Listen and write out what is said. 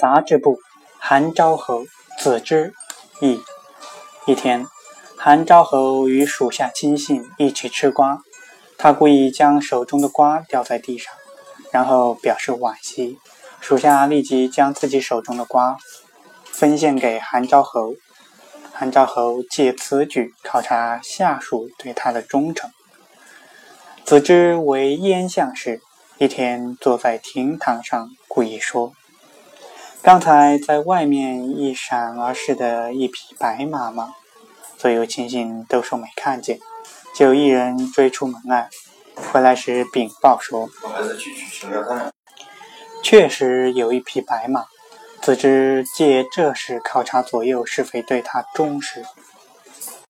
杂志部，韩昭侯子之义。一天，韩昭侯与属下亲信一起吃瓜，他故意将手中的瓜掉在地上，然后表示惋惜。属下立即将自己手中的瓜分献给韩昭侯，韩昭侯借此举考察下属对他的忠诚。子之为燕相士，一天坐在亭堂上，故意说。刚才在外面一闪而逝的一匹白马吗？所有亲信都说没看见，就一人追出门来，回来时禀报说：“确实有一匹白马。”子之借这事考察左右是否对他忠实。